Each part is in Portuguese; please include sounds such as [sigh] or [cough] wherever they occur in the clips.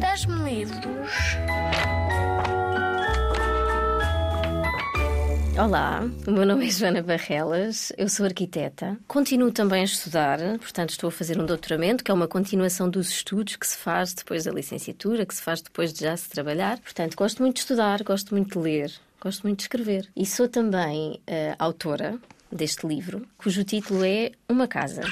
Dás-me? Olá, o meu nome é Joana Barrelas, eu sou arquiteta. Continuo também a estudar, portanto, estou a fazer um doutoramento, que é uma continuação dos estudos que se faz depois da licenciatura, que se faz depois de já se trabalhar. Portanto, gosto muito de estudar, gosto muito de ler, gosto muito de escrever. E sou também uh, autora deste livro, cujo título é Uma Casa.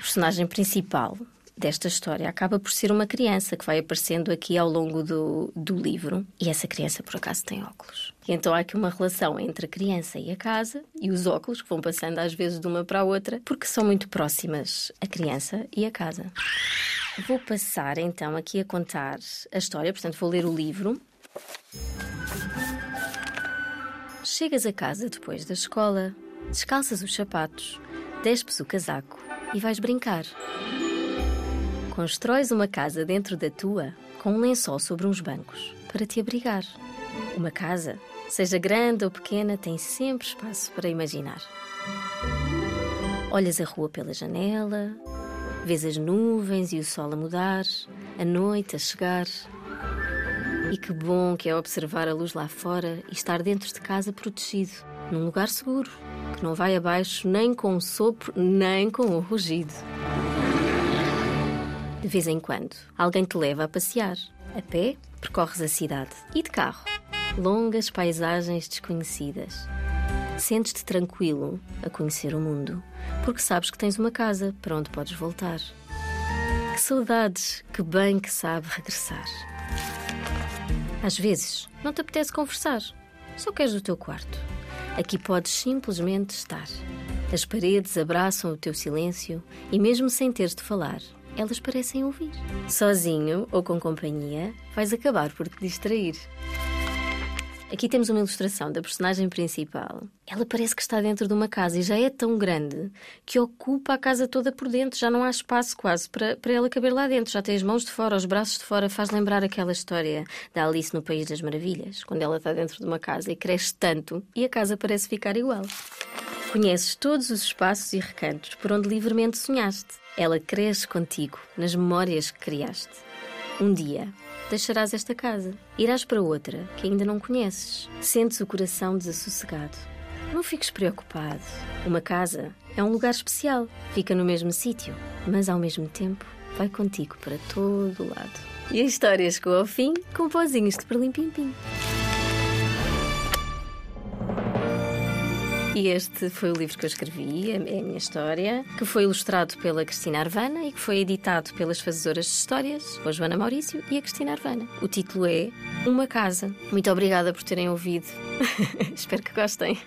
Personagem principal desta história acaba por ser uma criança que vai aparecendo aqui ao longo do, do livro e essa criança por acaso tem óculos. E então há aqui uma relação entre a criança e a casa e os óculos que vão passando às vezes de uma para a outra porque são muito próximas a criança e a casa. Vou passar então aqui a contar a história, portanto vou ler o livro. Chegas a casa depois da escola, descalças os sapatos, despes o casaco e vais brincar. Constróis uma casa dentro da tua com um lençol sobre uns bancos para te abrigar. Uma casa, seja grande ou pequena, tem sempre espaço para imaginar. Olhas a rua pela janela, vês as nuvens e o sol a mudar, a noite a chegar. E que bom que é observar a luz lá fora e estar dentro de casa protegido, num lugar seguro, que não vai abaixo nem com o sopro, nem com o rugido. De vez em quando, alguém te leva a passear. A pé, percorres a cidade. E de carro, longas paisagens desconhecidas. Sentes-te tranquilo a conhecer o mundo, porque sabes que tens uma casa para onde podes voltar. Que saudades, que bem que sabe regressar. Às vezes, não te apetece conversar, só queres o teu quarto. Aqui podes simplesmente estar. As paredes abraçam o teu silêncio e, mesmo sem teres de falar, elas parecem ouvir. Sozinho ou com companhia, vais acabar por te distrair. Aqui temos uma ilustração da personagem principal. Ela parece que está dentro de uma casa e já é tão grande que ocupa a casa toda por dentro. Já não há espaço quase para, para ela caber lá dentro. Já tem as mãos de fora, os braços de fora. Faz lembrar aquela história da Alice no País das Maravilhas, quando ela está dentro de uma casa e cresce tanto e a casa parece ficar igual. Conheces todos os espaços e recantos por onde livremente sonhaste. Ela cresce contigo nas memórias que criaste. Um dia, deixarás esta casa, irás para outra que ainda não conheces. Sentes o coração desassossegado. Não fiques preocupado. Uma casa é um lugar especial, fica no mesmo sítio, mas ao mesmo tempo vai contigo para todo lado. E a história chegou ao fim com pozinhos de perlim-pim-pim. E este foi o livro que eu escrevi, é a minha história, que foi ilustrado pela Cristina Arvana e que foi editado pelas fazedoras de histórias, a Joana Maurício e a Cristina Arvana. O título é Uma Casa. Muito obrigada por terem ouvido. [laughs] Espero que gostem.